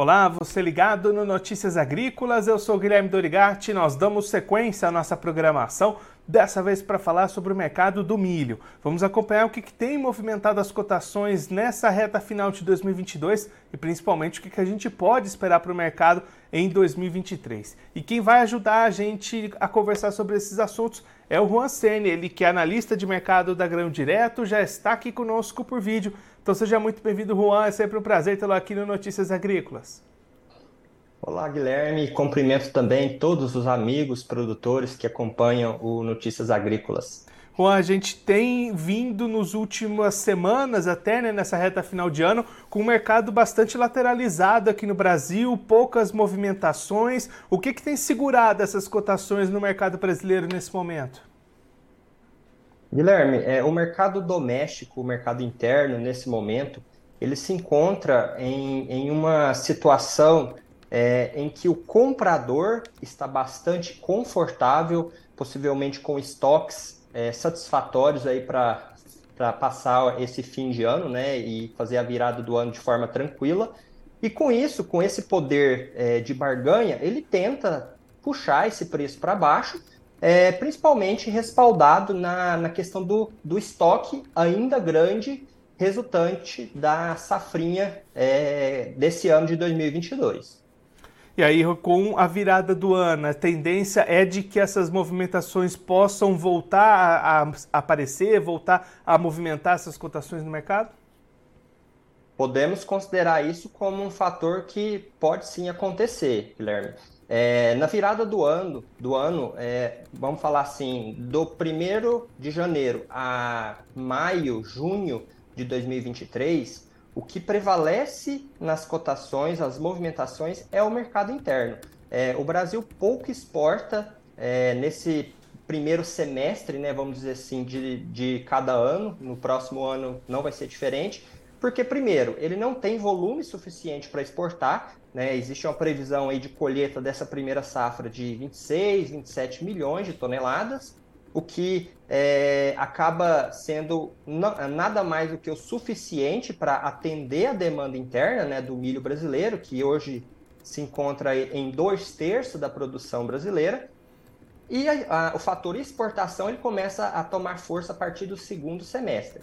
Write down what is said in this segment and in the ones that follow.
Olá, você ligado no Notícias Agrícolas, eu sou Guilherme Dorigatti, nós damos sequência à nossa programação, dessa vez para falar sobre o mercado do milho. Vamos acompanhar o que, que, tem movimentado as cotações nessa reta final de 2022 e principalmente o que, que a gente pode esperar para o mercado em 2023. E quem vai ajudar a gente a conversar sobre esses assuntos é o Juan Sene, ele que é analista de mercado da Grão Direto, já está aqui conosco por vídeo. Então seja muito bem-vindo, Juan. É sempre um prazer tê-lo aqui no Notícias Agrícolas. Olá, Guilherme. Cumprimento também todos os amigos produtores que acompanham o Notícias Agrícolas. Juan, a gente tem vindo nos últimas semanas, até né, nessa reta final de ano, com um mercado bastante lateralizado aqui no Brasil, poucas movimentações. O que, que tem segurado essas cotações no mercado brasileiro nesse momento? Guilherme, é, o mercado doméstico, o mercado interno, nesse momento, ele se encontra em, em uma situação é, em que o comprador está bastante confortável, possivelmente com estoques é, satisfatórios aí para passar esse fim de ano, né, e fazer a virada do ano de forma tranquila. E com isso, com esse poder é, de barganha, ele tenta puxar esse preço para baixo é, principalmente respaldado na, na questão do, do estoque ainda grande resultante da safrinha é, desse ano de 2022. E aí, com a virada do ano, a tendência é de que essas movimentações possam voltar a, a aparecer, voltar a movimentar essas cotações no mercado? Podemos considerar isso como um fator que pode sim acontecer, Guilherme. É, na virada do ano, do ano é, vamos falar assim, do 1 de janeiro a maio, junho de 2023, o que prevalece nas cotações, as movimentações, é o mercado interno. É, o Brasil pouco exporta é, nesse primeiro semestre, né, vamos dizer assim, de, de cada ano. No próximo ano não vai ser diferente. Porque, primeiro, ele não tem volume suficiente para exportar, né? Existe uma previsão aí de colheita dessa primeira safra de 26, 27 milhões de toneladas, o que é, acaba sendo nada mais do que o suficiente para atender a demanda interna né, do milho brasileiro, que hoje se encontra em dois terços da produção brasileira. E a, a, o fator exportação ele começa a tomar força a partir do segundo semestre.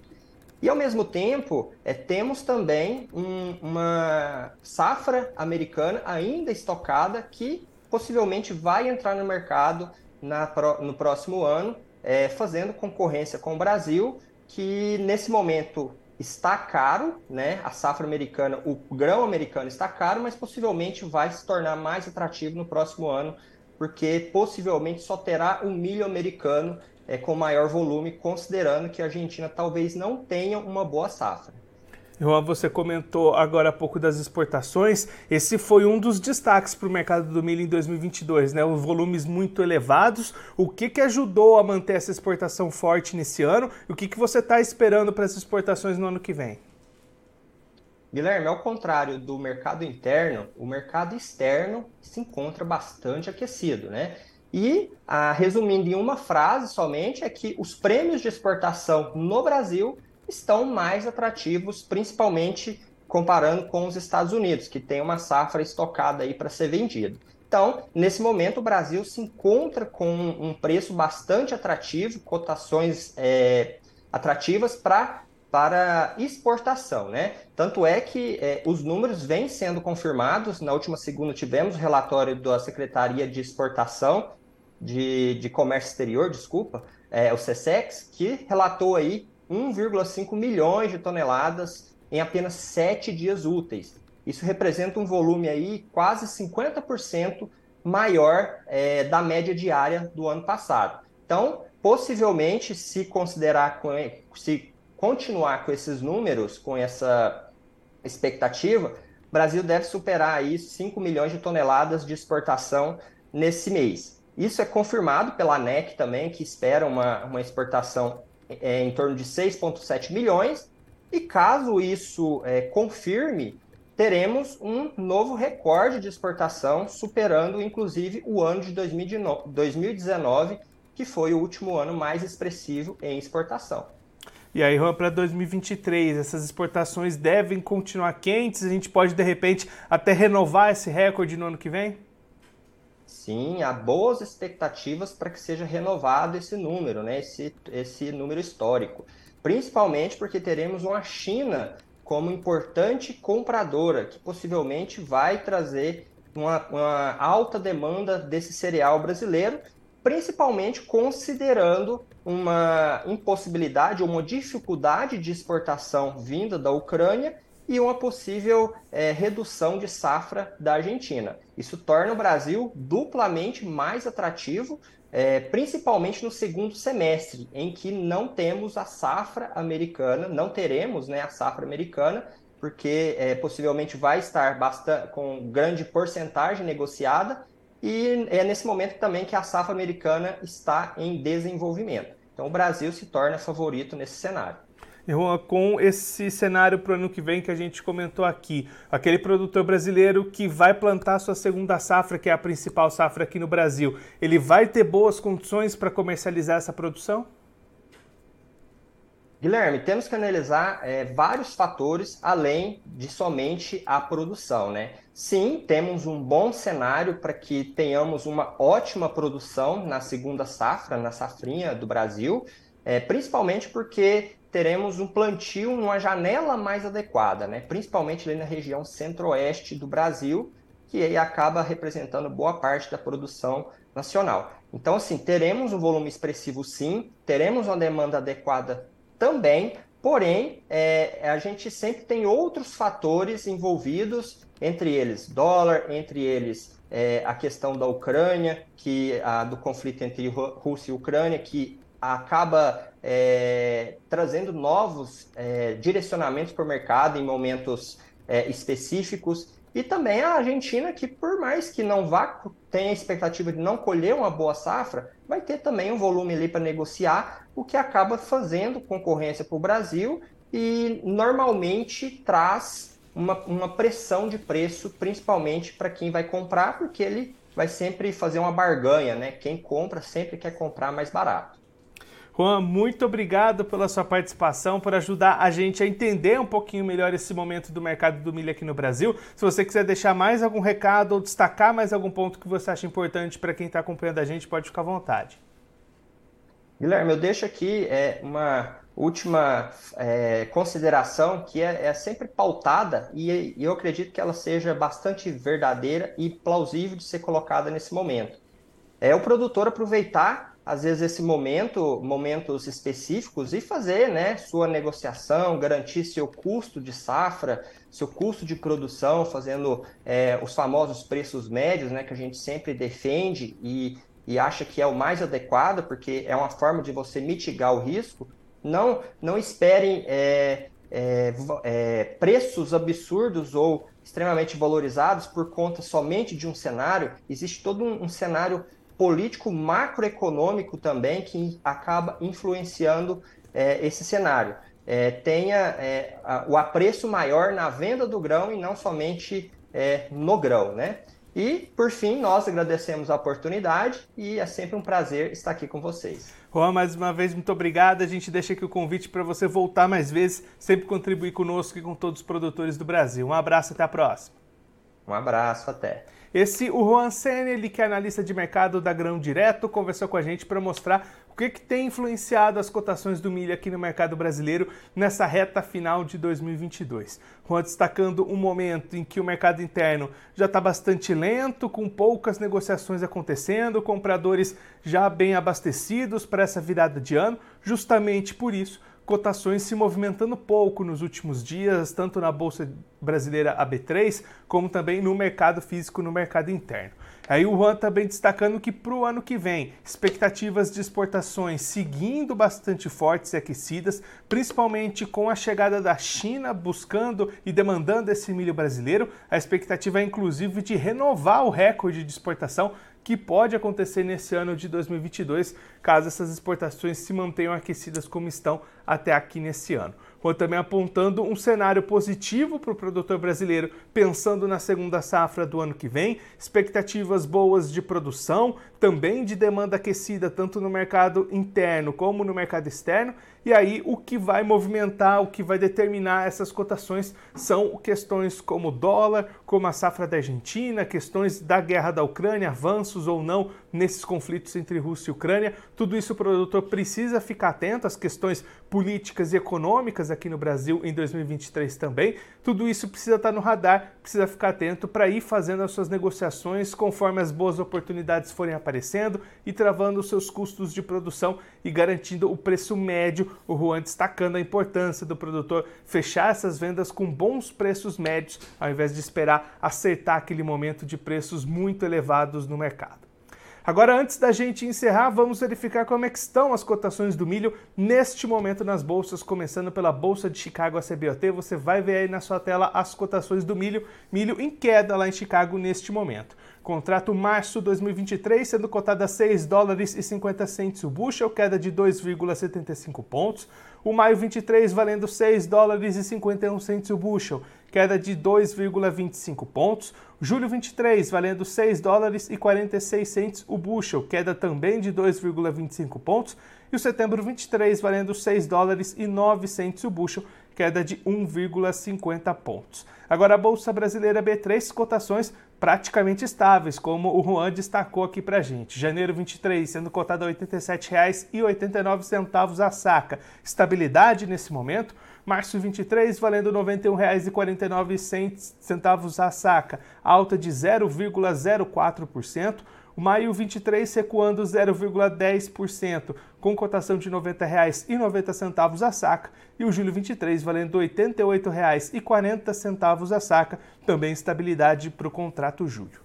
E ao mesmo tempo, é, temos também um, uma safra americana ainda estocada que possivelmente vai entrar no mercado na, no próximo ano, é, fazendo concorrência com o Brasil, que nesse momento está caro, né? A safra americana, o grão americano está caro, mas possivelmente vai se tornar mais atrativo no próximo ano, porque possivelmente só terá o milho americano é, com maior volume, considerando que a Argentina talvez não tenha uma boa safra. João, você comentou agora há pouco das exportações. Esse foi um dos destaques para o mercado do milho em 2022, né? Os volumes muito elevados. O que, que ajudou a manter essa exportação forte nesse ano? E o que, que você está esperando para essas exportações no ano que vem? Guilherme, ao contrário do mercado interno, o mercado externo se encontra bastante aquecido, né? E, ah, resumindo em uma frase somente, é que os prêmios de exportação no Brasil estão mais atrativos, principalmente comparando com os Estados Unidos, que tem uma safra estocada aí para ser vendida. Então, nesse momento, o Brasil se encontra com um preço bastante atrativo, cotações é, atrativas para para exportação, né? Tanto é que é, os números vêm sendo confirmados. Na última segunda tivemos o relatório da Secretaria de Exportação de, de Comércio Exterior, desculpa, é, o CSEX, que relatou aí 1,5 milhões de toneladas em apenas sete dias úteis. Isso representa um volume aí quase 50% maior é, da média diária do ano passado. Então, possivelmente, se considerar, se continuar com esses números, com essa expectativa, o Brasil deve superar aí 5 milhões de toneladas de exportação nesse mês. Isso é confirmado pela ANEC também, que espera uma, uma exportação é, em torno de 6,7 milhões. E caso isso é, confirme, teremos um novo recorde de exportação, superando inclusive o ano de 2019, que foi o último ano mais expressivo em exportação. E aí, para 2023, essas exportações devem continuar quentes? A gente pode, de repente, até renovar esse recorde no ano que vem? Sim, há boas expectativas para que seja renovado esse número, né? esse, esse número histórico. Principalmente porque teremos uma China como importante compradora, que possivelmente vai trazer uma, uma alta demanda desse cereal brasileiro, principalmente considerando uma impossibilidade ou uma dificuldade de exportação vinda da Ucrânia e uma possível é, redução de safra da Argentina. Isso torna o Brasil duplamente mais atrativo, é, principalmente no segundo semestre, em que não temos a safra americana, não teremos né, a safra americana, porque é, possivelmente vai estar bastante, com grande porcentagem negociada e é nesse momento também que a safra americana está em desenvolvimento. Então o Brasil se torna favorito nesse cenário. Com esse cenário para o ano que vem que a gente comentou aqui, aquele produtor brasileiro que vai plantar sua segunda safra, que é a principal safra aqui no Brasil, ele vai ter boas condições para comercializar essa produção? Guilherme, temos que analisar é, vários fatores além de somente a produção, né? Sim, temos um bom cenário para que tenhamos uma ótima produção na segunda safra, na safrinha do Brasil, é, principalmente porque teremos um plantio numa janela mais adequada, né? principalmente ali na região centro-oeste do Brasil, que aí acaba representando boa parte da produção nacional. Então, assim, teremos um volume expressivo sim, teremos uma demanda adequada também, porém, é, a gente sempre tem outros fatores envolvidos, entre eles dólar, entre eles é, a questão da Ucrânia, que a, do conflito entre Rússia e Ucrânia, que acaba é, trazendo novos é, direcionamentos para o mercado em momentos é, específicos. E também a Argentina, que por mais que não vá, tenha a expectativa de não colher uma boa safra, vai ter também um volume ali para negociar, o que acaba fazendo concorrência para o Brasil e normalmente traz uma, uma pressão de preço, principalmente para quem vai comprar, porque ele vai sempre fazer uma barganha, né? Quem compra sempre quer comprar mais barato. Juan, muito obrigado pela sua participação, por ajudar a gente a entender um pouquinho melhor esse momento do mercado do milho aqui no Brasil. Se você quiser deixar mais algum recado ou destacar mais algum ponto que você acha importante para quem está acompanhando a gente, pode ficar à vontade. Guilherme, eu deixo aqui é, uma última é, consideração que é, é, sempre pautada e, e eu acredito que ela seja bastante verdadeira e plausível de ser colocada nesse momento. É o produtor aproveitar às vezes esse momento, momentos específicos e fazer, né, sua negociação, garantir seu custo de safra, seu custo de produção, fazendo é, os famosos preços médios, né, que a gente sempre defende e, e acha que é o mais adequado, porque é uma forma de você mitigar o risco. Não, não esperem é, é, é preços absurdos ou extremamente valorizados por conta somente de um cenário. Existe todo um, um cenário político macroeconômico também que acaba influenciando é, esse cenário. É, tenha é, a, o apreço maior na venda do grão e não somente é, no grão, né? E, por fim, nós agradecemos a oportunidade e é sempre um prazer estar aqui com vocês. Juan, mais uma vez, muito obrigado. A gente deixa aqui o convite para você voltar mais vezes, sempre contribuir conosco e com todos os produtores do Brasil. Um abraço, até a próxima. Um abraço, até. Esse, o Juan Senna, ele que é analista de mercado da Grão Direto, conversou com a gente para mostrar o que, que tem influenciado as cotações do milho aqui no mercado brasileiro nessa reta final de 2022. Juan destacando um momento em que o mercado interno já está bastante lento, com poucas negociações acontecendo, compradores já bem abastecidos para essa virada de ano. Justamente por isso, cotações se movimentando pouco nos últimos dias, tanto na Bolsa Brasileira AB3, como também no mercado físico, no mercado interno. Aí o Juan também destacando que para o ano que vem, expectativas de exportações seguindo bastante fortes e aquecidas, principalmente com a chegada da China buscando e demandando esse milho brasileiro. A expectativa é inclusive de renovar o recorde de exportação que pode acontecer nesse ano de 2022, caso essas exportações se mantenham aquecidas como estão até aqui nesse ano. Ou também apontando um cenário positivo para o produtor brasileiro, pensando na segunda safra do ano que vem, expectativas boas de produção, também de demanda aquecida tanto no mercado interno como no mercado externo. E aí o que vai movimentar, o que vai determinar essas cotações são questões como dólar, como a safra da Argentina, questões da guerra da Ucrânia, avanços ou não nesses conflitos entre Rússia e Ucrânia. Tudo isso o produtor precisa ficar atento às questões políticas e econômicas aqui no Brasil em 2023 também. Tudo isso precisa estar no radar, precisa ficar atento para ir fazendo as suas negociações conforme as boas oportunidades forem aparecendo e travando seus custos de produção e garantindo o preço médio. O Juan destacando a importância do produtor fechar essas vendas com bons preços médios, ao invés de esperar acertar aquele momento de preços muito elevados no mercado. Agora, antes da gente encerrar, vamos verificar como é que estão as cotações do milho neste momento nas bolsas, começando pela Bolsa de Chicago, a CBOT. Você vai ver aí na sua tela as cotações do milho, milho em queda lá em Chicago neste momento. Contrato março 2023 sendo cotado a 6 dólares e 50 centes o bushel, queda de 2,75 pontos. O maio 23 valendo 6 dólares e 51 centes o bushel, queda de 2,25 pontos. Julho 23 valendo 6 dólares e 46 centes o bushel, queda também de 2,25 pontos. E o setembro 23 valendo 6 dólares e 9 centes o bushel, queda de 1,50 pontos. Agora a Bolsa Brasileira B3, cotações praticamente estáveis, como o Juan destacou aqui para gente. Janeiro 23 sendo cotado a R$ 87,89 a saca. Estabilidade nesse momento. Março 23 valendo R$ 91,49 a saca, alta de 0,04%. O maio 23 recuando 0,10%, com cotação de R$ 90,90 a saca, e o julho 23 valendo R$ 88,40 a saca, também estabilidade para o contrato julho.